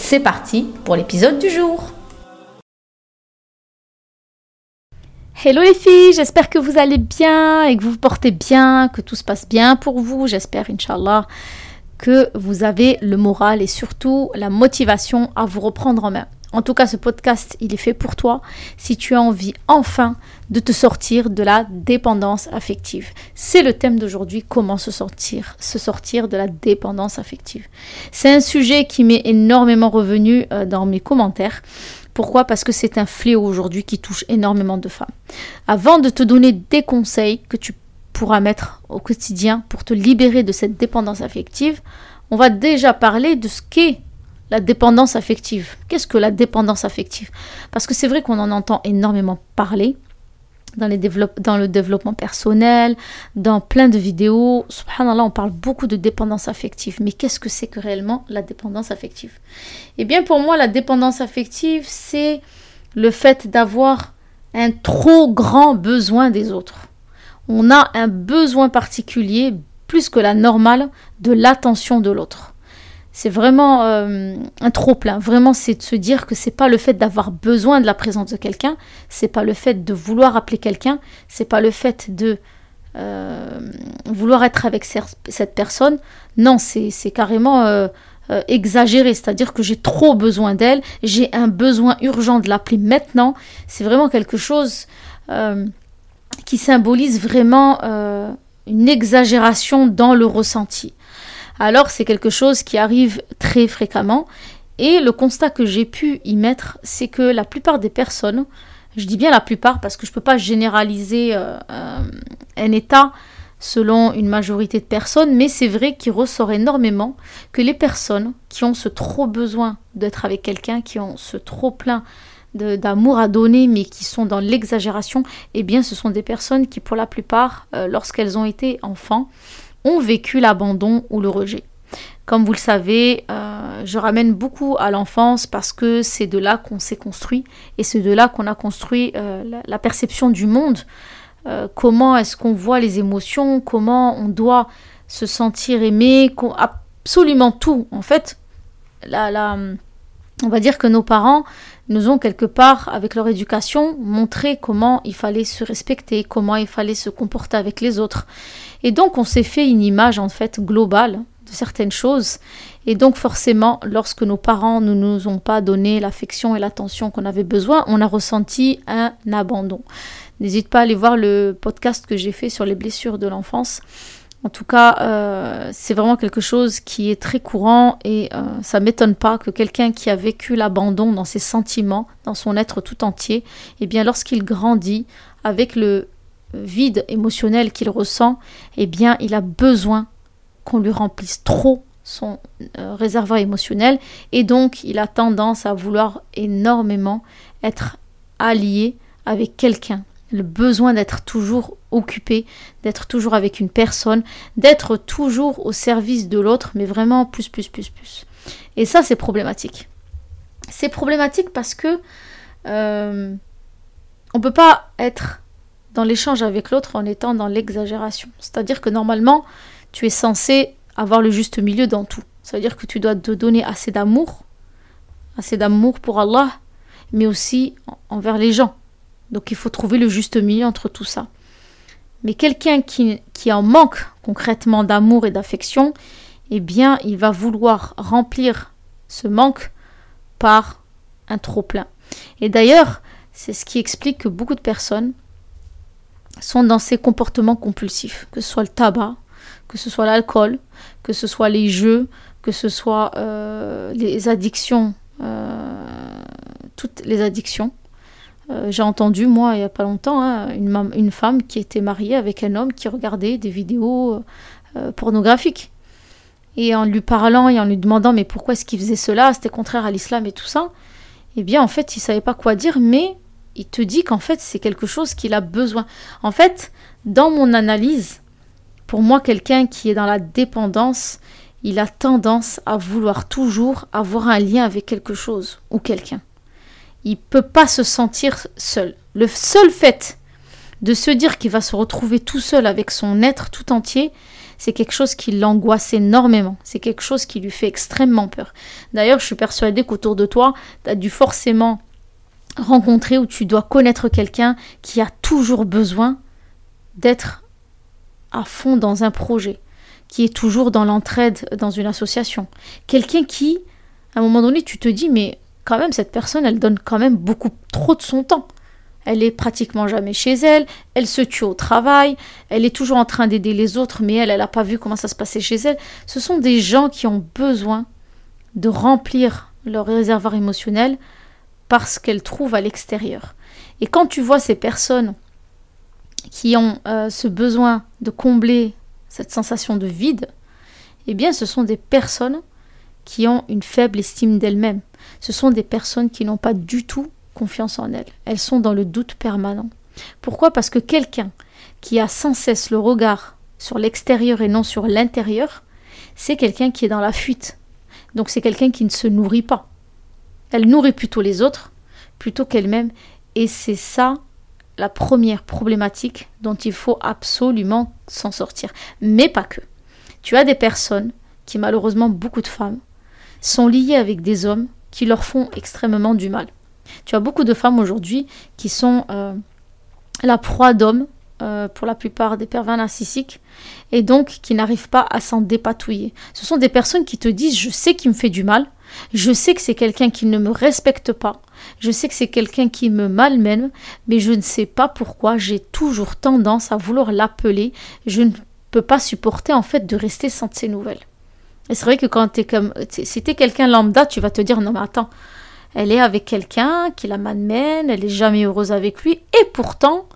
C'est parti pour l'épisode du jour. Hello les filles, j'espère que vous allez bien et que vous vous portez bien, que tout se passe bien pour vous. J'espère, Inch'Allah, que vous avez le moral et surtout la motivation à vous reprendre en main. En tout cas, ce podcast, il est fait pour toi si tu as envie enfin de te sortir de la dépendance affective. C'est le thème d'aujourd'hui, comment se sortir, de la dépendance affective. C'est un sujet qui m'est énormément revenu euh, dans mes commentaires. Pourquoi? Parce que c'est un fléau aujourd'hui qui touche énormément de femmes. Avant de te donner des conseils que tu pourras mettre au quotidien pour te libérer de cette dépendance affective, on va déjà parler de ce qu'est la dépendance affective. Qu'est-ce que la dépendance affective? Parce que c'est vrai qu'on en entend énormément parler dans, le développement personnel, dans plein de vidéos. Subhanallah, on parle beaucoup de dépendance affective. Mais qu'est-ce que c'est que réellement la dépendance affective? Eh bien, pour moi, la dépendance affective, c'est le fait d'avoir un trop grand besoin des autres. On a un besoin particulier, plus que la normale, de l'attention de l'autre c'est vraiment euh, un trop plein. Vraiment, c'est de se dire que c'est pas le fait d'avoir besoin de la présence de quelqu'un, c'est pas le fait de vouloir appeler quelqu'un, c'est pas le fait de euh, vouloir être avec cette personne. Non, c'est carrément euh, exagéré, c'est-à-dire que j'ai trop besoin d'elle, j'ai un besoin urgent de l'appeler maintenant. C'est vraiment quelque chose qui symbolise vraiment une exagération dans le ressenti alors c'est quelque chose qui arrive très fréquemment. Et le constat que j'ai pu y mettre, c'est que la plupart des personnes, je dis bien la plupart parce que je ne peux pas généraliser euh, euh, un état selon une majorité de personnes, mais c'est vrai qu'il ressort énormément que les personnes qui ont ce trop besoin d'être avec quelqu'un, qui ont ce trop plein d'amour à donner, mais qui sont dans l'exagération, eh bien ce sont des personnes qui, pour la plupart, euh, lorsqu'elles ont été enfants, ont vécu l'abandon ou le rejet. Comme vous le savez, euh, je ramène beaucoup à l'enfance parce que c'est de là qu'on s'est construit et c'est de là qu'on a construit euh, la, perception du monde. Euh, comment est-ce qu'on voit les émotions, comment on doit se sentir aimé, absolument tout. En fait, on va dire que nos parents nous ont quelque part, avec leur éducation, montré comment il fallait se respecter, comment il fallait se comporter avec les autres. Et donc on s'est fait une image en fait globale de certaines choses. Et donc forcément, lorsque nos parents ne nous ont pas donné l'affection et l'attention qu'on avait besoin, on a ressenti un abandon. N'hésite pas à aller voir le podcast que j'ai fait sur les blessures de l'enfance. En tout cas, euh, c'est vraiment quelque chose qui est très courant et euh, ça m'étonne pas que quelqu'un qui a vécu l'abandon dans ses sentiments, dans son être tout entier, eh bien lorsqu'il grandit avec le vide émotionnel qu'il ressent, eh bien, il a besoin qu'on lui remplisse trop son euh, réservoir émotionnel et donc il a tendance à vouloir énormément être allié avec quelqu'un. Le besoin d'être toujours occupé, d'être toujours avec une personne, d'être toujours au service de l'autre, mais vraiment plus, plus, plus, plus. Et ça, c'est problématique. C'est problématique parce que euh, on peut pas être dans l'échange avec l'autre en étant dans l'exagération. C'est-à-dire que normalement, tu es censé avoir le juste milieu dans tout. C'est-à-dire que tu dois te donner assez d'amour, assez d'amour pour Allah, mais aussi envers les gens. Donc il faut trouver le juste milieu entre tout ça. Mais quelqu'un qui, en manque concrètement d'amour et d'affection, eh bien, il va vouloir remplir ce manque par un trop-plein. Et d'ailleurs, c'est ce qui explique que beaucoup de personnes sont dans ces comportements compulsifs, que ce soit le tabac, que ce soit l'alcool, que ce soit les jeux, que ce soit euh, les addictions, euh, toutes les addictions. Euh, j'ai entendu, moi, il n'y a pas longtemps, hein, une, femme qui était mariée avec un homme qui regardait des vidéos pornographiques. Et en lui parlant et en lui demandant mais pourquoi est-ce qu'il faisait cela, c'était contraire à l'islam et tout ça, eh bien en fait il savait pas quoi dire, mais il te dit qu'en fait c'est quelque chose qu'il a besoin. En fait, dans mon analyse, pour moi quelqu'un qui est dans la dépendance, il a tendance à vouloir toujours avoir un lien avec quelque chose ou quelqu'un. Il peut pas se sentir seul. Le seul fait de se dire qu'il va se retrouver tout seul avec son être tout entier, c'est quelque chose qui l'angoisse énormément. C'est quelque chose qui lui fait extrêmement peur. D'ailleurs, je suis persuadée qu'autour de toi, tu as dû forcément rencontrer ou tu dois connaître quelqu'un qui a toujours besoin d'être à fond dans un projet, qui est toujours dans l'entraide dans une association. Quelqu'un qui, à un moment donné, tu te dis, mais quand même, cette personne, elle donne quand même beaucoup trop de son temps. Elle est pratiquement jamais chez elle, elle se tue au travail, elle est toujours en train d'aider les autres, mais elle, elle n'a pas vu comment ça se passait chez elle. Ce sont des gens qui ont besoin de remplir leur réservoir émotionnel parce qu'elles trouvent à l'extérieur. Et quand tu vois ces personnes qui ont euh, ce besoin de combler cette sensation de vide, eh bien ce sont des personnes qui ont une faible estime d'elles-mêmes. Ce sont des personnes qui n'ont pas du tout confiance en elles. Elles sont dans le doute permanent. Pourquoi? Parce que quelqu'un qui a sans cesse le regard sur l'extérieur et non sur l'intérieur, c'est quelqu'un qui est dans la fuite. Donc c'est quelqu'un qui ne se nourrit pas. Elle nourrit plutôt les autres, plutôt qu'elle-même. Et c'est ça la première problématique dont il faut absolument s'en sortir. Mais pas que. Tu as des personnes qui, malheureusement beaucoup de femmes, sont liées avec des hommes qui leur font extrêmement du mal. Tu as beaucoup de femmes aujourd'hui qui sont euh, la proie d'hommes, euh, pour la plupart des pervers narcissiques, et donc qui n'arrivent pas à s'en dépatouiller. Ce sont des personnes qui te disent je sais qu'il me fait du mal, je sais que c'est quelqu'un qui ne me respecte pas, je sais que c'est quelqu'un qui me malmène, mais je ne sais pas pourquoi j'ai toujours tendance à vouloir l'appeler, je ne peux pas supporter en fait de rester sans de ses nouvelles. Et c'est vrai que quand tu es comme si tu es quelqu'un lambda, tu vas te dire non mais attends, elle est avec quelqu'un qui la malmène, elle n'est jamais heureuse avec lui, et pourtant,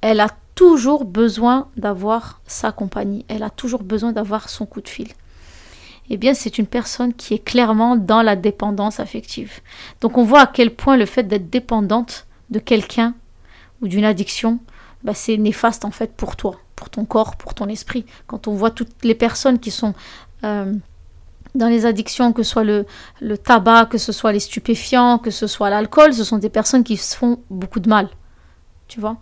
elle a toujours besoin d'avoir sa compagnie, elle a toujours besoin d'avoir son coup de fil. Eh bien, c'est une personne qui est clairement dans la dépendance affective. Donc, on voit à quel point le fait d'être dépendante de quelqu'un ou d'une addiction, bah, c'est néfaste en fait pour toi, pour ton corps, pour ton esprit. Quand on voit toutes les personnes qui sont euh, dans les addictions, que ce soit le, tabac, que ce soit les stupéfiants, que ce soit l'alcool, ce sont des personnes qui se font beaucoup de mal. Tu vois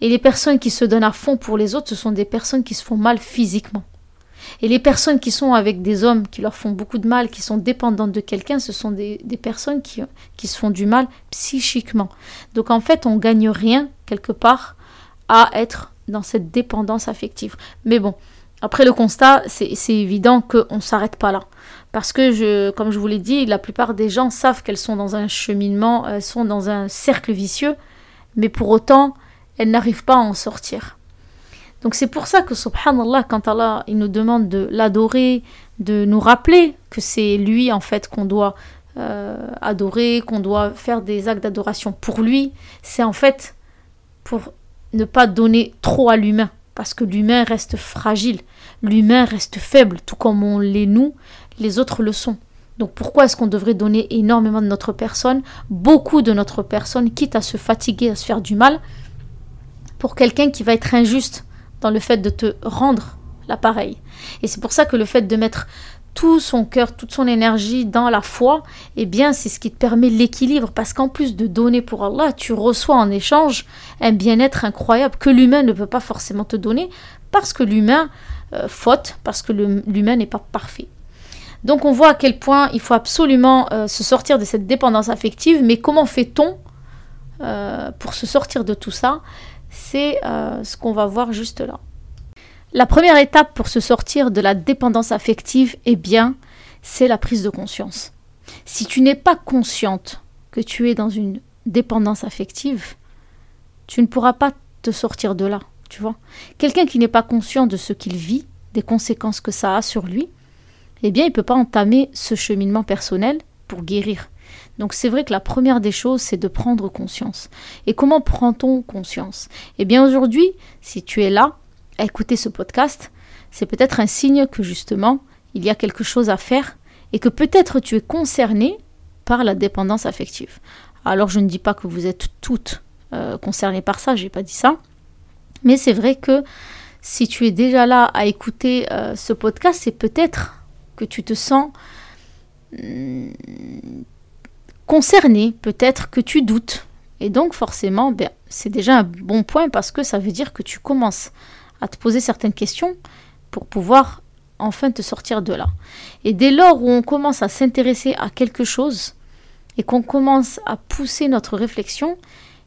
Et les personnes qui se donnent à fond pour les autres, ce sont des personnes qui se font mal physiquement. Et les personnes qui sont avec des hommes qui leur font beaucoup de mal, qui sont dépendantes de quelqu'un, ce sont des, des personnes qui, qui, se font du mal psychiquement. Donc en fait, on gagne rien quelque part à être dans cette dépendance affective. Mais bon, après le constat, c'est évident qu'on ne s'arrête pas là. Parce que, comme je vous l'ai dit, la plupart des gens savent qu'elles sont dans un cheminement, elles sont dans un cercle vicieux, mais pour autant, elles n'arrivent pas à en sortir. Donc c'est pour ça que, subhanallah, quand Allah il nous demande de l'adorer, de nous rappeler que c'est lui en fait qu'on doit euh, adorer, qu'on doit faire des actes d'adoration pour lui, c'est en fait pour ne pas donner trop à l'humain parce que l'humain reste fragile, l'humain reste faible, tout comme on l'est nous, les autres le sont. Donc pourquoi est-ce qu'on devrait donner énormément de notre personne, beaucoup de notre personne, quitte à se fatiguer, à se faire du mal, pour quelqu'un qui va être injuste dans le fait de te rendre l'appareil? Et c'est pour ça que le fait de mettre tout son cœur, toute son énergie dans la foi, eh bien, c'est ce qui te permet l'équilibre. Parce qu'en plus de donner pour Allah, tu reçois en échange un bien-être incroyable que l'humain ne peut pas forcément te donner, parce que l'humain euh, faute, parce que l'humain n'est pas parfait. Donc on voit à quel point il faut absolument euh, se sortir de cette dépendance affective, mais comment fait-on euh, pour se sortir de tout ça? C'est ce qu'on va voir juste là. La première étape pour se sortir de la dépendance affective, eh bien, c'est la prise de conscience. Si tu n'es pas consciente que tu es dans une dépendance affective, tu ne pourras pas te sortir de là, tu vois. Quelqu'un qui n'est pas conscient de ce qu'il vit, des conséquences que ça a sur lui, eh bien, il ne peut pas entamer ce cheminement personnel pour guérir. Donc c'est vrai que la première des choses, c'est de prendre conscience. Et comment prend-on conscience? Eh bien aujourd'hui, si tu es là écouter ce podcast, c'est peut-être un signe que justement, il y a quelque chose à faire et que peut-être tu es concerné par la dépendance affective. Alors je ne dis pas que vous êtes toutes euh, concernées par ça, j'ai pas dit ça. Mais c'est vrai que si tu es déjà là à écouter euh, ce podcast, c'est peut-être que tu te sens hmm, concerné, peut-être que tu doutes. Et donc forcément, ben, c'est déjà un bon point parce que ça veut dire que tu commences à te poser certaines questions pour pouvoir enfin te sortir de là. Et dès lors où on commence à s'intéresser à quelque chose et qu'on commence à pousser notre réflexion,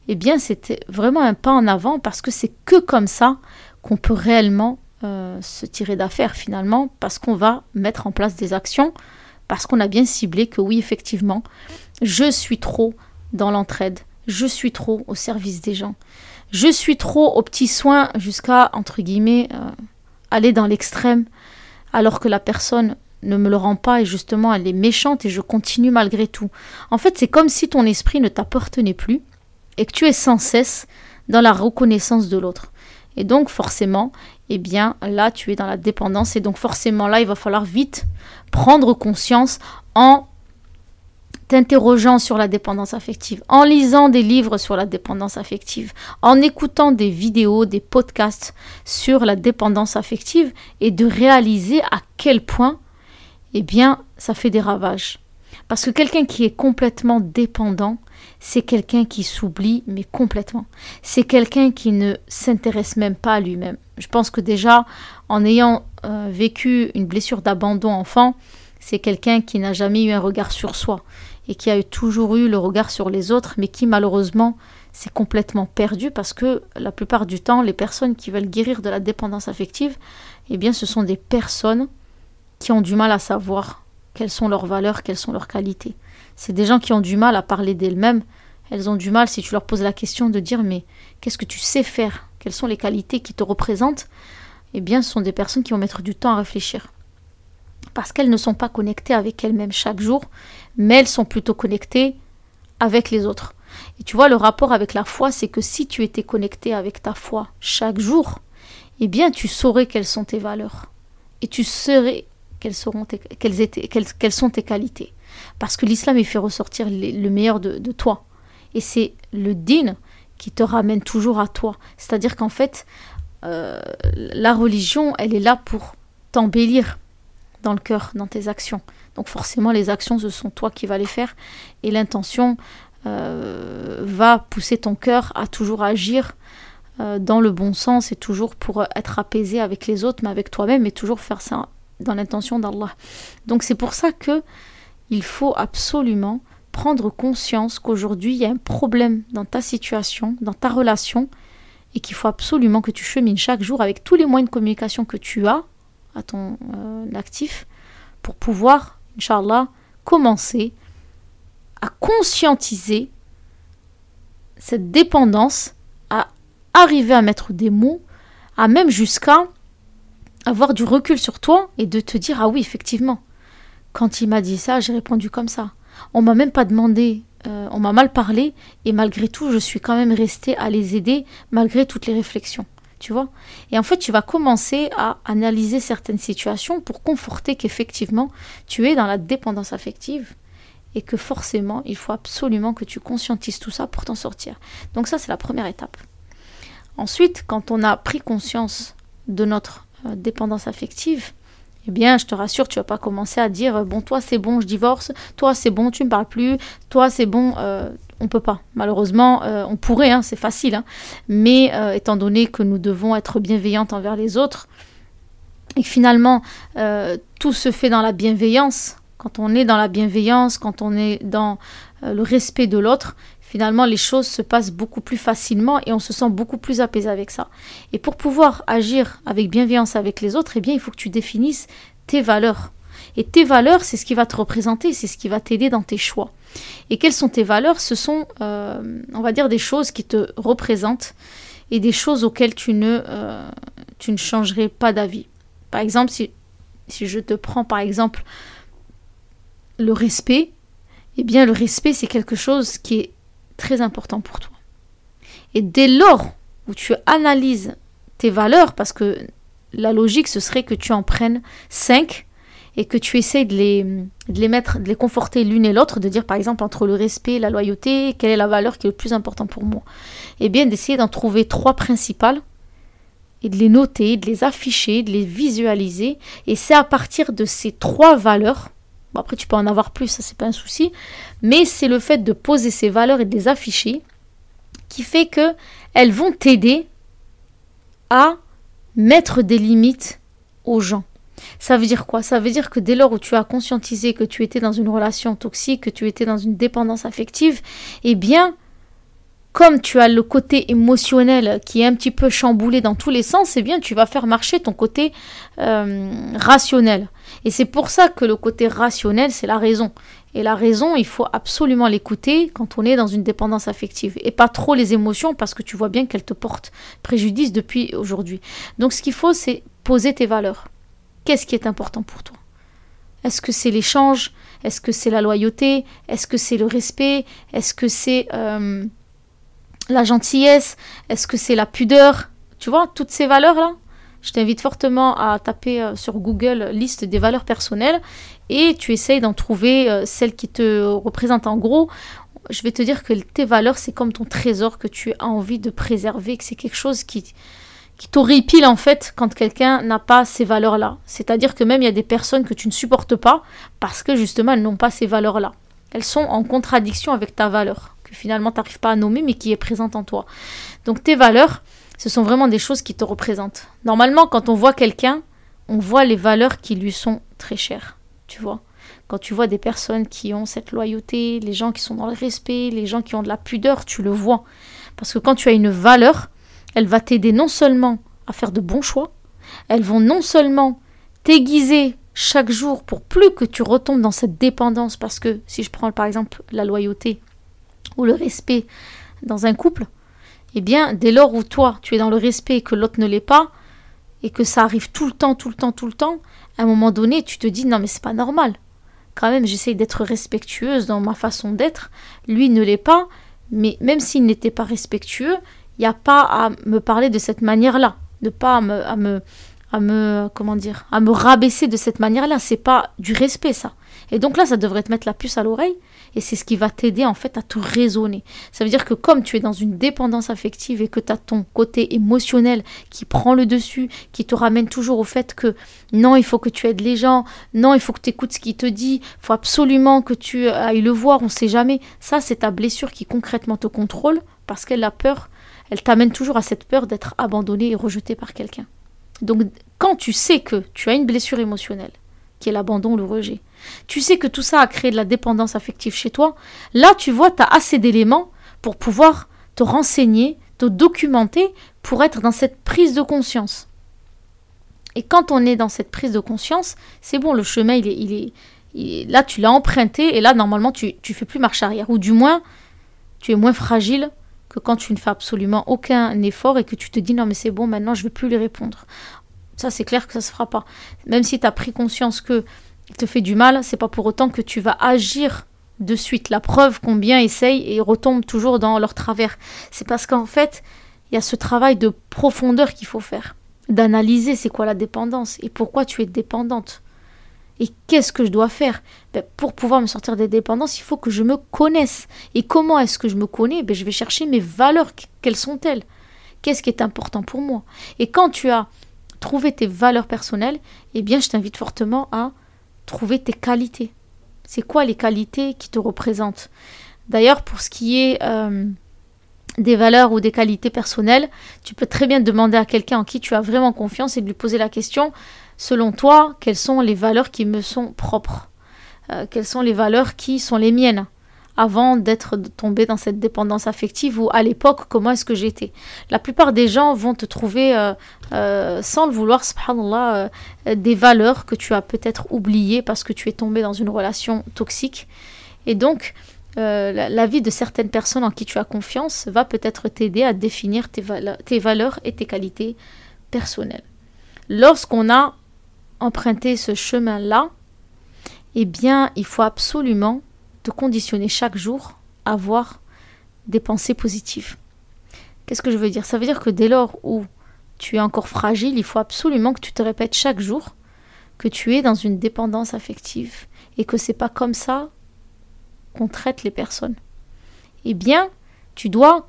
eh bien c'était vraiment un pas en avant parce que c'est que comme ça qu'on peut réellement euh, se tirer d'affaire finalement parce qu'on va mettre en place des actions parce qu'on a bien ciblé que oui effectivement je suis trop dans l'entraide, je suis trop au service des gens, je suis trop aux petits soins jusqu'à, entre guillemets, euh, aller dans l'extrême, alors que la personne ne me le rend pas et justement elle est méchante et je continue malgré tout. En fait, c'est comme si ton esprit ne t'appartenait plus et que tu es sans cesse dans la reconnaissance de l'autre. Et donc forcément, eh bien là tu es dans la dépendance et donc forcément là il va falloir vite prendre conscience en t'interrogeant sur la dépendance affective, en lisant des livres sur la dépendance affective, en écoutant des vidéos, des podcasts sur la dépendance affective et de réaliser à quel point, eh bien, ça fait des ravages. Parce que quelqu'un qui est complètement dépendant, c'est quelqu'un qui s'oublie, mais complètement. C'est quelqu'un qui ne s'intéresse même pas à lui-même. Je pense que déjà, en ayant euh, vécu une blessure d'abandon enfant, c'est quelqu'un qui n'a jamais eu un regard sur soi et qui a toujours eu le regard sur les autres, mais qui malheureusement s'est complètement perdu parce que la plupart du temps, les personnes qui veulent guérir de la dépendance affective, eh bien, ce sont des personnes qui ont du mal à savoir quelles sont leurs valeurs, quelles sont leurs qualités. C'est des gens qui ont du mal à parler d'elles-mêmes. Elles ont du mal, si tu leur poses la question, de dire mais qu'est-ce que tu sais faire? Quelles sont les qualités qui te représentent? Eh bien, ce sont des personnes qui vont mettre du temps à réfléchir parce qu'elles ne sont pas connectées avec elles-mêmes chaque jour, mais elles sont plutôt connectées avec les autres. Et tu vois, le rapport avec la foi, c'est que si tu étais connecté avec ta foi chaque jour, eh bien, tu saurais quelles sont tes valeurs. Et tu saurais quelles, seront quelles, étaient, quelles, sont tes qualités. Parce que l'islam, il fait ressortir le meilleur de, toi. Et c'est le din qui te ramène toujours à toi. C'est-à-dire qu'en fait, euh, la religion, elle est là pour t'embellir, dans le cœur, dans tes actions. Donc forcément, les actions, ce sont toi qui vas les faire. Et l'intention euh, va pousser ton cœur à toujours agir euh, dans le bon sens et toujours pour être apaisé avec les autres, mais avec toi-même, et toujours faire ça dans l'intention d'Allah. Donc c'est pour ça que il faut absolument prendre conscience qu'aujourd'hui il y a un problème dans ta situation, dans ta relation, et qu'il faut absolument que tu chemines chaque jour avec tous les moyens de communication que tu as à ton euh, actif pour pouvoir, Inch'Allah, commencer à conscientiser cette dépendance, à arriver à mettre des mots, à même jusqu'à avoir du recul sur toi et de te dire ah oui effectivement quand il m'a dit ça j'ai répondu comme ça. On m'a même pas demandé euh, on m'a mal parlé et malgré tout je suis quand même restée à les aider malgré toutes les réflexions tu vois. Et en fait, tu vas commencer à analyser certaines situations pour conforter qu'effectivement, tu es dans la dépendance affective et que forcément, il faut absolument que tu conscientises tout ça pour t'en sortir. Donc ça, c'est la première étape. Ensuite, quand on a pris conscience de notre euh, dépendance affective, eh bien, je te rassure, tu vas pas commencer à dire bon, toi c'est bon, je divorce, toi c'est bon, tu me parles plus, toi c'est bon, euh, on peut pas. Malheureusement, euh, on pourrait, hein, c'est facile, hein. mais euh, étant donné que nous devons être bienveillantes envers les autres, et finalement euh, tout se fait dans la bienveillance, quand on est dans la bienveillance, quand on est dans le respect de l'autre, finalement les choses se passent beaucoup plus facilement et on se sent beaucoup plus apaisé avec ça. Et pour pouvoir agir avec bienveillance avec les autres, eh bien il faut que tu définisses tes valeurs. Et tes valeurs, c'est ce qui va te représenter, c'est ce qui va t'aider dans tes choix. Et quelles sont tes valeurs? Ce sont, euh, on va dire, des choses qui te représentent et des choses auxquelles tu ne, euh, tu ne changerais pas d'avis. Par exemple, si, si je te prends par exemple le respect, eh bien le respect c'est quelque chose qui est très important pour toi. Et dès lors où tu analyses tes valeurs, parce que la logique ce serait que tu en prennes cinq et que tu essayes de les, de les mettre, de les conforter l'une et l'autre, de dire par exemple entre le respect la loyauté, quelle est la valeur qui est le plus important pour moi. Eh bien d'essayer d'en trouver trois principales et de les noter, de les afficher, de les visualiser. Et c'est à partir de ces trois valeurs, après tu peux en avoir plus, ça c'est pas un souci, mais c'est le fait de poser ces valeurs et de les afficher qui fait que elles vont t'aider à mettre des limites aux gens. Ça veut dire quoi? Ça veut dire que dès lors où tu as conscientisé que tu étais dans une relation toxique, que tu étais dans une dépendance affective, eh bien, comme tu as le côté émotionnel qui est un petit peu chamboulé dans tous les sens, eh bien, tu vas faire marcher ton côté euh, rationnel. Et c'est pour ça que le côté rationnel, c'est la raison. Et la raison, il faut absolument l'écouter quand on est dans une dépendance affective. Et pas trop les émotions parce que tu vois bien qu'elles te portent préjudice depuis aujourd'hui. Donc ce qu'il faut, c'est poser tes valeurs. Qu'est-ce qui est important pour toi? Est-ce que c'est l'échange? Est-ce que c'est la loyauté? Est-ce que c'est le respect? Est-ce que c'est euh, la gentillesse? Est-ce que c'est la pudeur? Tu vois, toutes ces valeurs-là je t'invite fortement à taper euh, sur Google liste des valeurs personnelles et tu essayes d'en trouver euh, celles qui te représentent. En gros. Je vais te dire que tes valeurs, c'est comme ton trésor que tu as envie de préserver, que c'est quelque chose qui, qui t'horripile en fait quand quelqu'un n'a pas ces valeurs-là. C'est-à-dire que même il y a des personnes que tu ne supportes pas parce que justement elles n'ont pas ces valeurs-là. Elles sont en contradiction avec ta valeur, que finalement tu n'arrives pas à nommer mais qui est présente en toi. Donc tes valeurs, ce sont vraiment des choses qui te représentent. Normalement, quand on voit quelqu'un, on voit les valeurs qui lui sont très chères, tu vois. Quand tu vois des personnes qui ont cette loyauté, les gens qui sont dans le respect, les gens qui ont de la pudeur, tu le vois. Parce que quand tu as une valeur, elle va t'aider non seulement à faire de bons choix, elles vont non seulement t'aiguiser chaque jour pour plus que tu retombes dans cette dépendance, parce que si je prends par exemple la loyauté ou le respect dans un couple, eh bien, dès lors où toi, tu es dans le respect et que l'autre ne l'est pas, et que ça arrive tout le temps, tout le temps, tout le temps, à un moment donné, tu te dis non mais c'est pas normal. Quand même, j'essaye d'être respectueuse dans ma façon d'être. Lui ne l'est pas, mais même s'il n'était pas respectueux, il n'y a pas à me parler de cette manière-là, de pas à me, à me, à me, comment dire, à me rabaisser de cette manière-là. C'est pas du respect ça. Et donc là, ça devrait te mettre la puce à l'oreille et c'est ce qui va t'aider en fait à te raisonner. Ça veut dire que comme tu es dans une dépendance affective et que tu as ton côté émotionnel qui prend le dessus, qui te ramène toujours au fait que non, il faut que tu aides les gens, non, il faut que tu écoutes ce qu'il te dit, faut absolument que tu ailles le voir, on ne sait jamais. Ça, c'est ta blessure qui concrètement te contrôle parce qu'elle a peur, elle t'amène toujours à cette peur d'être abandonné et rejeté par quelqu'un. Donc quand tu sais que tu as une blessure émotionnelle, qui est l'abandon, le rejet. Tu sais que tout ça a créé de la dépendance affective chez toi. Là, tu vois, tu as assez d'éléments pour pouvoir te renseigner, te documenter, pour être dans cette prise de conscience. Et quand on est dans cette prise de conscience, c'est bon, le chemin, il est, il est, là, tu l'as emprunté, et là, normalement, tu ne fais plus marche arrière. Ou du moins, tu es moins fragile que quand tu ne fais absolument aucun effort et que tu te dis non mais c'est bon maintenant je ne vais plus lui répondre. Ça, c'est clair que ça se fera pas. Même si tu as pris conscience que te fait du mal, c'est pas pour autant que tu vas agir de suite. La preuve combien essayent et retombent toujours dans leur travers. C'est parce qu'en fait, il y a ce travail de profondeur qu'il faut faire, d'analyser c'est quoi la dépendance et pourquoi tu es dépendante. Et qu'est-ce que je dois faire? Ben, Pour pouvoir me sortir des dépendances, il faut que je me connaisse. Et comment est-ce que je me connais? Ben, Je vais chercher mes valeurs. Quelles sont-elles? Qu'est-ce qui est important pour moi? Et quand tu as trouver tes valeurs personnelles, eh bien, je t'invite fortement à trouver tes qualités. C'est quoi les qualités qui te représentent? D'ailleurs, pour ce qui est euh, des valeurs ou des qualités personnelles, tu peux très bien demander à quelqu'un en qui tu as vraiment confiance et de lui poser la question, selon toi, quelles sont les valeurs qui me sont propres euh, Quelles sont les valeurs qui sont les miennes avant d'être tombé dans cette dépendance affective ou à l'époque comment est-ce que j'étais? La plupart des gens vont te trouver euh, euh, sans le vouloir, subhanallah, des valeurs que tu as peut-être oubliées parce que tu es tombé dans une relation toxique. Et donc, la, vie de certaines personnes en qui tu as confiance va peut-être t'aider à définir tes, tes valeurs et tes qualités personnelles. Lorsqu'on a emprunté ce chemin-là, eh bien, il faut absolument te conditionner chaque jour à avoir des pensées positives. Qu'est-ce que je veux dire? Ça veut dire que dès lors où tu es encore fragile, il faut absolument que tu te répètes chaque jour que tu es dans une dépendance affective et que c'est pas comme ça qu'on traite les personnes. Eh bien, tu dois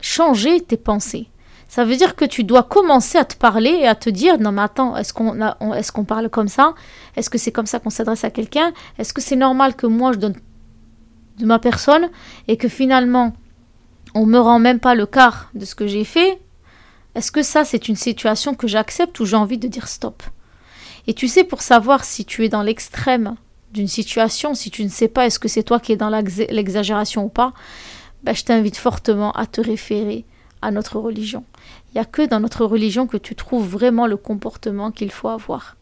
changer tes pensées. Ça veut dire que tu dois commencer à te parler et à te dire non mais attends, est-ce qu'on parle comme ça? Est-ce que c'est comme ça qu'on s'adresse à quelqu'un? Est-ce que c'est normal que moi je donne de ma personne et que finalement on me rend même pas le quart de ce que j'ai fait? Est-ce que ça c'est une situation que j'accepte ou j'ai envie de dire stop? Et tu sais pour savoir si tu es dans l'extrême d'une situation, si tu ne sais pas est-ce que c'est toi qui es dans l'exagération ou pas, ben, je t'invite fortement à te référer à notre religion. Il n'y a que dans notre religion que tu trouves vraiment le comportement qu'il faut avoir.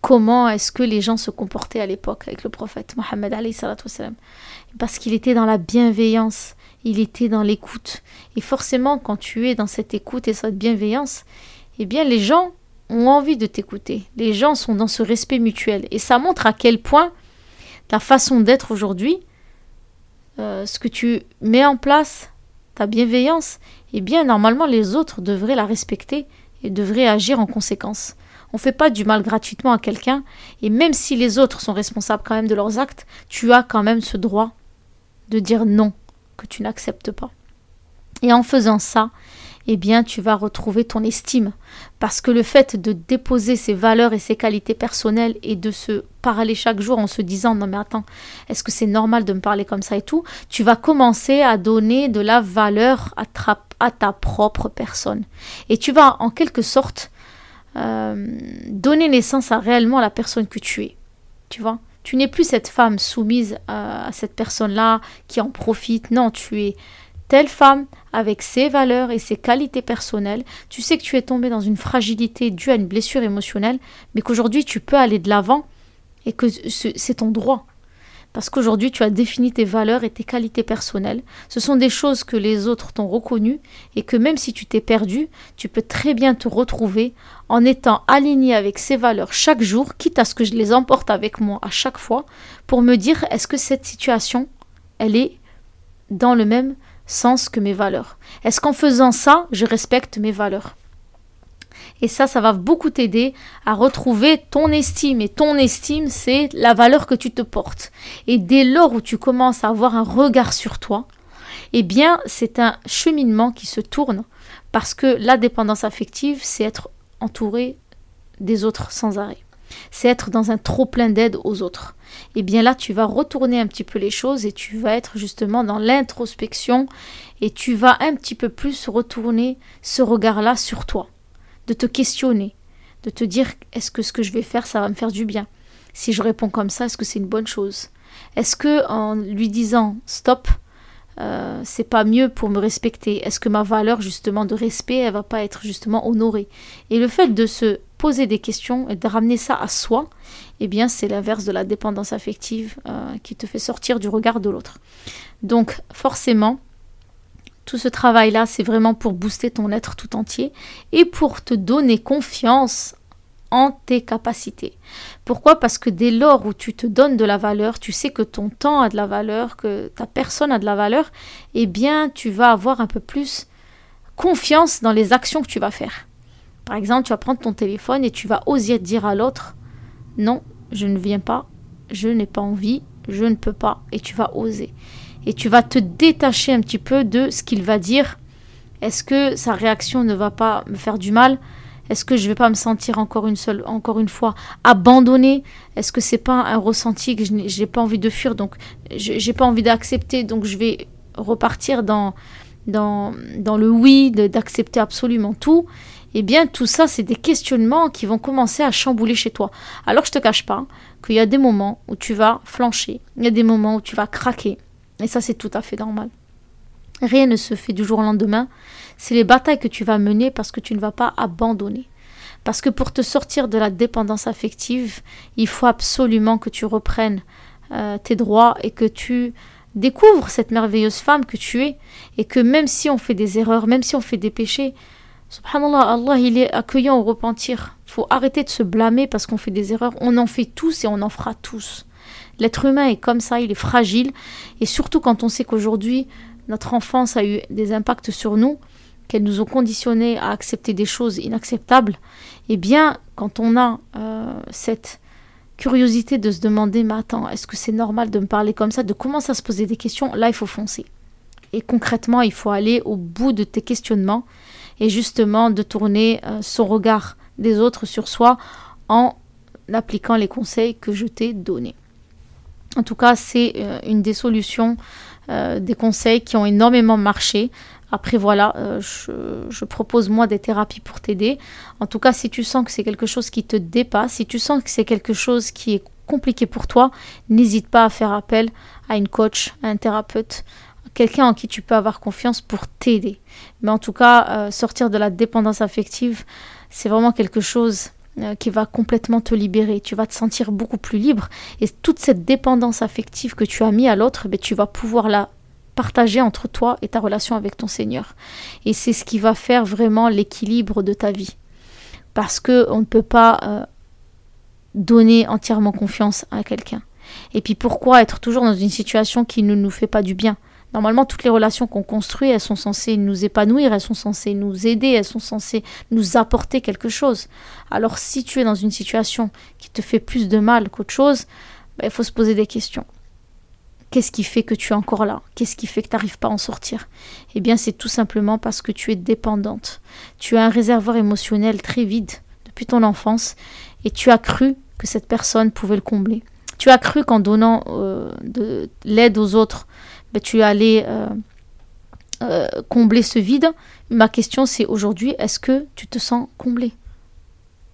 Comment est-ce que les gens se comportaient à l'époque avec le prophète Mohammed Parce qu'il était dans la bienveillance, il était dans l'écoute. Et forcément, quand tu es dans cette écoute et cette bienveillance, eh bien les gens ont envie de t'écouter. Les gens sont dans ce respect mutuel. Et ça montre à quel point ta façon d'être aujourd'hui, euh, ce que tu mets en place, ta bienveillance, eh bien normalement les autres devraient la respecter et devraient agir en conséquence. On ne fait pas du mal gratuitement à quelqu'un, et même si les autres sont responsables quand même de leurs actes, tu as quand même ce droit de dire non, que tu n'acceptes pas. Et en faisant ça, eh bien tu vas retrouver ton estime. Parce que le fait de déposer ses valeurs et ses qualités personnelles et de se parler chaque jour en se disant non mais attends, est-ce que c'est normal de me parler comme ça et tout, tu vas commencer à donner de la valeur à, ta propre personne. Et tu vas en quelque sorte euh, donner naissance à réellement la personne que tu es. Tu vois? Tu n'es plus cette femme soumise à cette personne-là qui en profite. Non, tu es telle femme avec ses valeurs et ses qualités personnelles, tu sais que tu es tombé dans une fragilité due à une blessure émotionnelle, mais qu'aujourd'hui tu peux aller de l'avant et que c'est ton droit. Parce qu'aujourd'hui tu as défini tes valeurs et tes qualités personnelles. Ce sont des choses que les autres t'ont reconnues et que même si tu t'es perdu, tu peux très bien te retrouver en étant aligné avec ces valeurs chaque jour, quitte à ce que je les emporte avec moi à chaque fois, pour me dire est-ce que cette situation, elle est dans le même sens que mes valeurs Est-ce qu'en faisant ça, je respecte mes valeurs? Et ça, ça va beaucoup t'aider à retrouver ton estime. Et ton estime, c'est la valeur que tu te portes. Et dès lors où tu commences à avoir un regard sur toi, eh bien, c'est un cheminement qui se tourne. Parce que la dépendance affective, c'est être entouré des autres sans arrêt c'est être dans un trop plein d'aide aux autres. Et eh bien là, tu vas retourner un petit peu les choses et tu vas être justement dans l'introspection et tu vas un petit peu plus retourner ce regard-là sur toi, de te questionner, de te dire est-ce que ce que je vais faire, ça va me faire du bien? Si je réponds comme ça, est-ce que c'est une bonne chose? Est-ce que en lui disant stop, euh, c'est pas mieux pour me respecter? Est-ce que ma valeur justement de respect, elle va pas être justement honorée? Et le fait de se poser des questions et de ramener ça à soi, eh bien c'est l'inverse de la dépendance affective euh, qui te fait sortir du regard de l'autre. Donc forcément, tout ce travail-là, c'est vraiment pour booster ton être tout entier et pour te donner confiance en tes capacités. Pourquoi? Parce que dès lors où tu te donnes de la valeur, tu sais que ton temps a de la valeur, que ta personne a de la valeur, eh bien tu vas avoir un peu plus confiance dans les actions que tu vas faire. Par exemple, tu vas prendre ton téléphone et tu vas oser dire à l'autre non, je ne viens pas, je n'ai pas envie, je ne peux pas, et tu vas oser. Et tu vas te détacher un petit peu de ce qu'il va dire. Est-ce que sa réaction ne va pas me faire du mal? Est-ce que je ne vais pas me sentir encore une seule, encore une fois, abandonnée? Est-ce que c'est pas un ressenti que je n'ai pas envie de fuir, donc j'ai pas envie d'accepter, donc je vais repartir dans, dans le oui, d'accepter absolument tout? Eh bien tout ça, c'est des questionnements qui vont commencer à chambouler chez toi. Alors je te cache pas qu'il y a des moments où tu vas flancher, il y a des moments où tu vas craquer, et ça c'est tout à fait normal. Rien ne se fait du jour au lendemain, c'est les batailles que tu vas mener parce que tu ne vas pas abandonner. Parce que pour te sortir de la dépendance affective, il faut absolument que tu reprennes euh, tes droits et que tu Découvre cette merveilleuse femme que tu es et que même si on fait des erreurs, même si on fait des péchés, subhanallah, Allah il est accueillant au repentir. faut arrêter de se blâmer parce qu'on fait des erreurs. On en fait tous et on en fera tous. L'être humain est comme ça, il est fragile. Et surtout quand on sait qu'aujourd'hui, notre enfance a eu des impacts sur nous, qu'elles nous ont conditionnés à accepter des choses inacceptables, eh bien, quand on a euh, cette curiosité de se demander, mais attends, est-ce que c'est normal de me parler comme ça, de commencer à se poser des questions, là, il faut foncer. Et concrètement, il faut aller au bout de tes questionnements et justement de tourner euh, son regard des autres sur soi en appliquant les conseils que je t'ai donnés. En tout cas, c'est euh, une des solutions, euh, des conseils qui ont énormément marché. Après, voilà, euh, je, propose moi des thérapies pour t'aider. En tout cas, si tu sens que c'est quelque chose qui te dépasse, si tu sens que c'est quelque chose qui est compliqué pour toi, n'hésite pas à faire appel à une coach, à un thérapeute, quelqu'un en qui tu peux avoir confiance pour t'aider. Mais en tout cas, sortir de la dépendance affective, c'est vraiment quelque chose euh, qui va complètement te libérer. Tu vas te sentir beaucoup plus libre. Et toute cette dépendance affective que tu as mis à l'autre, ben, tu vas pouvoir la partager entre toi et ta relation avec ton Seigneur. Et c'est ce qui va faire vraiment l'équilibre de ta vie. Parce que on ne peut pas euh, donner entièrement confiance à quelqu'un. Et puis pourquoi être toujours dans une situation qui ne nous fait pas du bien? Normalement, toutes les relations qu'on construit, elles sont censées nous épanouir, elles sont censées nous aider, elles sont censées nous apporter quelque chose. Alors si tu es dans une situation qui te fait plus de mal qu'autre chose, ben, il faut se poser des questions. Qu'est-ce qui fait que tu es encore là? Qu'est-ce qui fait que tu n'arrives pas à en sortir? Eh bien, c'est tout simplement parce que tu es dépendante. Tu as un réservoir émotionnel très vide depuis ton enfance et tu as cru que cette personne pouvait le combler. Tu as cru qu'en donnant euh, de l'aide aux autres, ben, tu allais euh, euh, combler ce vide. Ma question c'est aujourd'hui, est-ce que tu te sens comblé?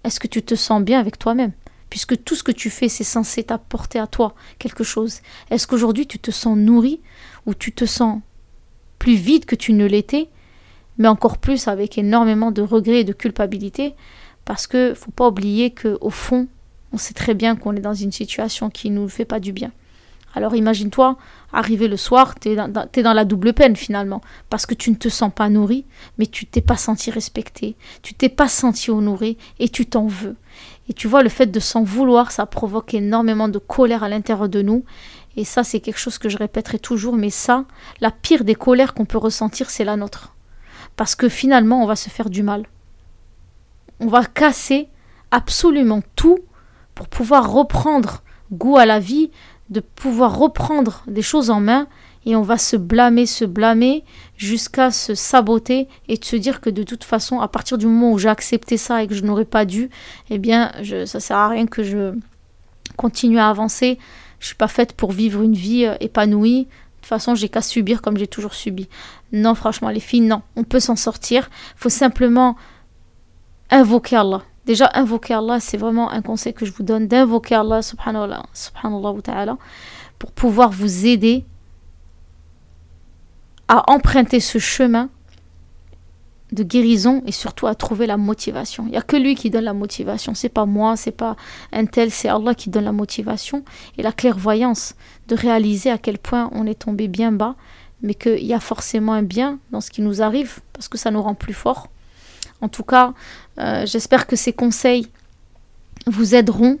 Est-ce que tu te sens bien avec toi-même? Puisque tout ce que tu fais, c'est censé t'apporter à toi quelque chose. Est-ce qu'aujourd'hui tu te sens nourri ou tu te sens plus vide que tu ne l'étais, mais encore plus avec énormément de regrets et de culpabilité? Parce que faut pas oublier qu'au fond, on sait très bien qu'on est dans une situation qui ne nous fait pas du bien. Alors imagine-toi, arriver le soir, tu es, dans la double peine finalement, parce que tu ne te sens pas nourri, mais tu t'es pas senti respecté, tu t'es pas senti honoré, et tu t'en veux. Et tu vois, le fait de s'en vouloir, ça provoque énormément de colère à l'intérieur de nous, et ça c'est quelque chose que je répéterai toujours, mais ça, la pire des colères qu'on peut ressentir, c'est la nôtre. Parce que finalement, on va se faire du mal. On va casser absolument tout pour pouvoir reprendre goût à la vie, de pouvoir reprendre des choses en main et on va se blâmer, se blâmer jusqu'à se saboter et de se dire que de toute façon, à partir du moment où j'ai accepté ça et que je n'aurais pas dû, eh bien, ça sert à rien que je continue à avancer. Je suis pas faite pour vivre une vie euh, épanouie. De toute façon, j'ai qu'à subir comme j'ai toujours subi. Non, franchement, les filles, non. On peut s'en sortir. Faut simplement invoquer Allah. Déjà, invoquer Allah, c'est vraiment un conseil que je vous donne, d'invoquer Allah subhanallah, subhanallah ta'ala, pour pouvoir vous aider à emprunter ce chemin de guérison et surtout à trouver la motivation. Il n'y a que lui qui donne la motivation. C'est pas moi, c'est pas un tel, c'est Allah qui donne la motivation et la clairvoyance de réaliser à quel point on est tombé bien bas, mais qu'il y a forcément un bien dans ce qui nous arrive parce que ça nous rend plus forts. En tout cas, euh, j'espère que ces conseils vous aideront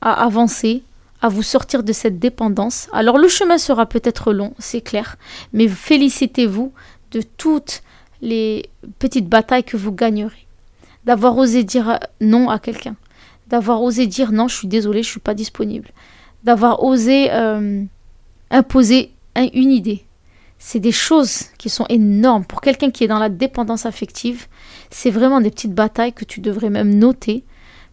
à avancer, à vous sortir de cette dépendance. Alors le chemin sera peut-être long, c'est clair, mais félicitez-vous de toutes les petites batailles que vous gagnerez. D'avoir osé dire non à quelqu'un, d'avoir osé dire non, je suis désolé, je ne suis pas disponible, d'avoir osé euh, imposer une idée, c'est des choses qui sont énormes. Pour quelqu'un qui est dans la dépendance affective, c'est vraiment des petites batailles que tu devrais même noter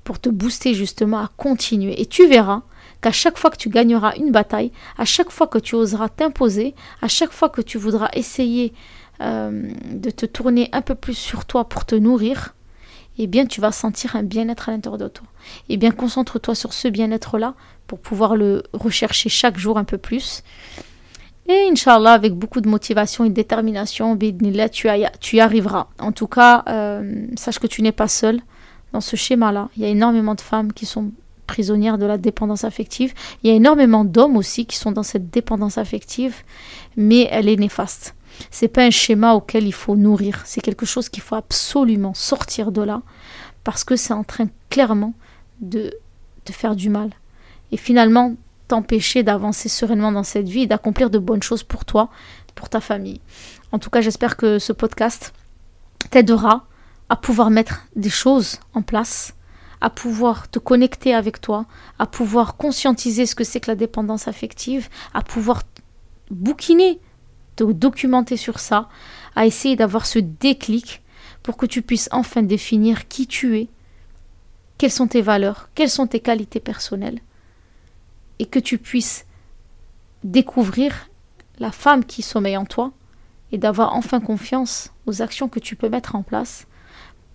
pour te booster justement à continuer. Et tu verras qu'à chaque fois que tu gagneras une bataille, à chaque fois que tu oseras t'imposer, à chaque fois que tu voudras essayer euh, de te tourner un peu plus sur toi pour te nourrir, eh bien tu vas sentir un bien-être à l'intérieur de toi. Eh bien concentre-toi sur ce bien-être-là pour pouvoir le rechercher chaque jour un peu plus. Et Inch'Allah, avec beaucoup de motivation et de détermination, tu, tu y arriveras. En tout cas, euh, sache que tu n'es pas seul dans ce schéma-là. Il y a énormément de femmes qui sont prisonnière de la dépendance affective. Il y a énormément d'hommes aussi qui sont dans cette dépendance affective, mais elle est néfaste. C'est pas un schéma auquel il faut nourrir, c'est quelque chose qu'il faut absolument sortir de là parce que c'est en train clairement de te faire du mal et finalement t'empêcher d'avancer sereinement dans cette vie et d'accomplir de bonnes choses pour toi, pour ta famille. En tout cas, j'espère que ce podcast t'aidera à pouvoir mettre des choses en place, à pouvoir te connecter avec toi, à pouvoir conscientiser ce que c'est que la dépendance affective, à pouvoir bouquiner, te documenter sur ça, à essayer d'avoir ce déclic pour que tu puisses enfin définir qui tu es, quelles sont tes valeurs, quelles sont tes qualités personnelles, et que tu puisses découvrir la femme qui sommeille en toi et d'avoir enfin confiance aux actions que tu peux mettre en place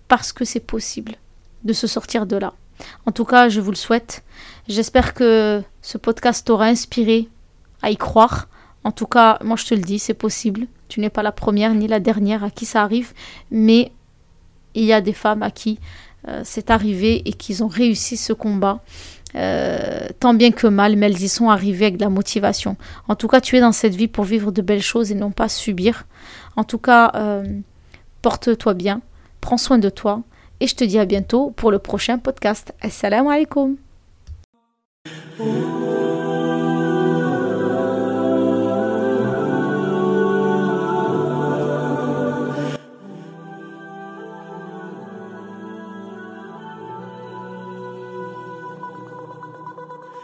parce que c'est possible de se sortir de là. En tout cas, je vous le souhaite. J'espère que ce podcast t'aura inspiré à y croire. En tout cas, moi je te le dis, c'est possible. Tu n'es pas la première ni la dernière à qui ça arrive, mais il y a des femmes à qui euh, c'est arrivé et qu'ils ont réussi ce combat. Euh, tant bien que mal, mais elles y sont arrivées avec de la motivation. En tout cas, tu es dans cette vie pour vivre de belles choses et non pas subir. En tout cas, euh, porte-toi bien, prends soin de toi et je te dis à bientôt pour le prochain podcast. Assalamu alaikum.